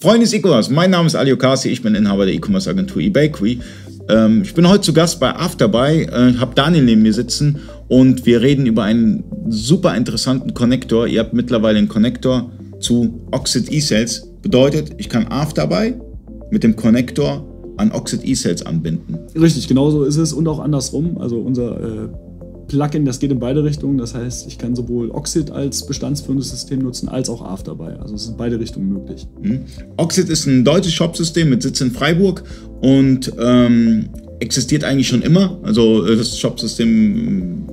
Freunde des E-Commerce, mein Name ist Ali Okasi, ich bin Inhaber der E-Commerce Agentur eBakery. Ähm, ich bin heute zu Gast bei Afterbuy, äh, habe Daniel neben mir sitzen und wir reden über einen super interessanten Connector. Ihr habt mittlerweile einen Connector zu Oxid eSales. Bedeutet, ich kann Afterbuy mit dem Connector an Oxid eSales anbinden. Richtig, genauso ist es und auch andersrum. Also unser äh Plugin, das geht in beide Richtungen. Das heißt, ich kann sowohl Oxid als bestandsführendes System nutzen, als auch Afterbuy. Also es sind beide Richtungen möglich. Mhm. Oxid ist ein deutsches Shopsystem mit Sitz in Freiburg und ähm, existiert eigentlich schon immer. Also äh, das Shopsystem,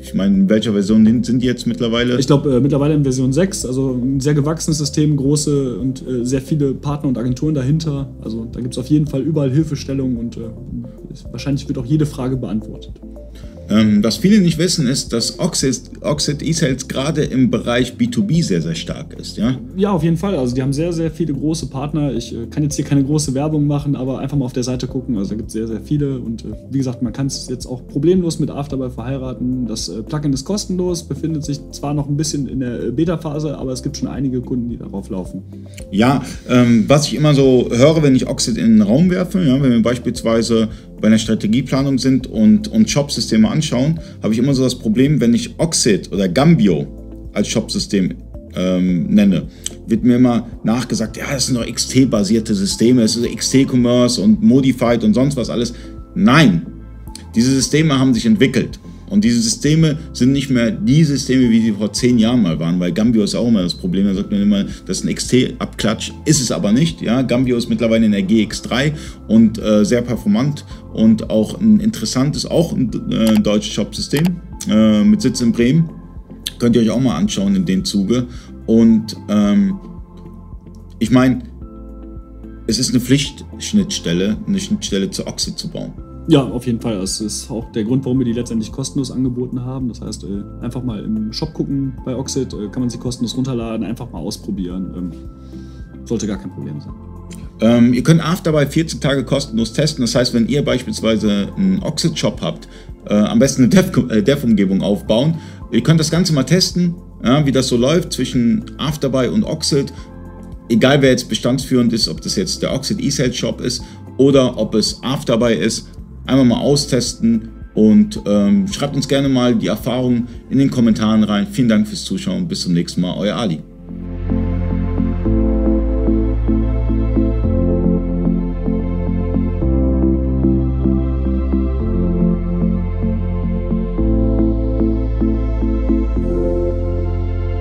ich meine, in welcher Version sind die jetzt mittlerweile? Ich glaube, äh, mittlerweile in Version 6. Also ein sehr gewachsenes System, große und äh, sehr viele Partner und Agenturen dahinter. Also da gibt es auf jeden Fall überall Hilfestellungen und äh, wahrscheinlich wird auch jede Frage beantwortet. Ähm, was viele nicht wissen, ist, dass Oxid, Oxid E-Sales gerade im Bereich B2B sehr, sehr stark ist. Ja? ja, auf jeden Fall. Also die haben sehr, sehr viele große Partner. Ich äh, kann jetzt hier keine große Werbung machen, aber einfach mal auf der Seite gucken. Also da gibt es sehr, sehr viele. Und äh, wie gesagt, man kann es jetzt auch problemlos mit Afterbuy verheiraten. Das äh, Plugin ist kostenlos, befindet sich zwar noch ein bisschen in der äh, Beta-Phase, aber es gibt schon einige Kunden, die darauf laufen. Ja, ähm, was ich immer so höre, wenn ich Oxid in den Raum werfe, ja, wenn wir beispielsweise bei einer Strategieplanung sind und, und Shop-Systeme anschauen, habe ich immer so das Problem, wenn ich Oxid oder Gambio als Shop-System ähm, nenne, wird mir immer nachgesagt, ja, das sind doch XT-basierte Systeme, es ist XT-Commerce und Modified und sonst was alles. Nein, diese Systeme haben sich entwickelt. Und diese Systeme sind nicht mehr die Systeme, wie sie vor zehn Jahren mal waren, weil Gambio ist auch immer das Problem. Da sagt man immer, das ist ein XT-Abklatsch, ist es aber nicht. Ja? Gambio ist mittlerweile in der GX3 und äh, sehr performant und auch ein interessantes, auch ein äh, deutsches Shop-System äh, mit Sitz in Bremen. Könnt ihr euch auch mal anschauen in dem Zuge. Und ähm, ich meine, es ist eine Pflichtschnittstelle, eine Schnittstelle zu Oxid zu bauen. Ja, auf jeden Fall. Das ist auch der Grund, warum wir die letztendlich kostenlos angeboten haben. Das heißt, äh, einfach mal im Shop gucken bei Oxid, äh, kann man sie kostenlos runterladen, einfach mal ausprobieren. Ähm, sollte gar kein Problem sein. Ähm, ihr könnt Afterbuy 14 Tage kostenlos testen. Das heißt, wenn ihr beispielsweise einen Oxid-Shop habt, äh, am besten eine Dev-Umgebung Dev aufbauen. Ihr könnt das Ganze mal testen, ja, wie das so läuft zwischen Afterbuy und Oxid. Egal wer jetzt bestandsführend ist, ob das jetzt der Oxid E-Sales Shop ist oder ob es Afterbuy ist Einmal mal austesten und ähm, schreibt uns gerne mal die Erfahrungen in den Kommentaren rein. Vielen Dank fürs Zuschauen. Bis zum nächsten Mal. Euer Ali.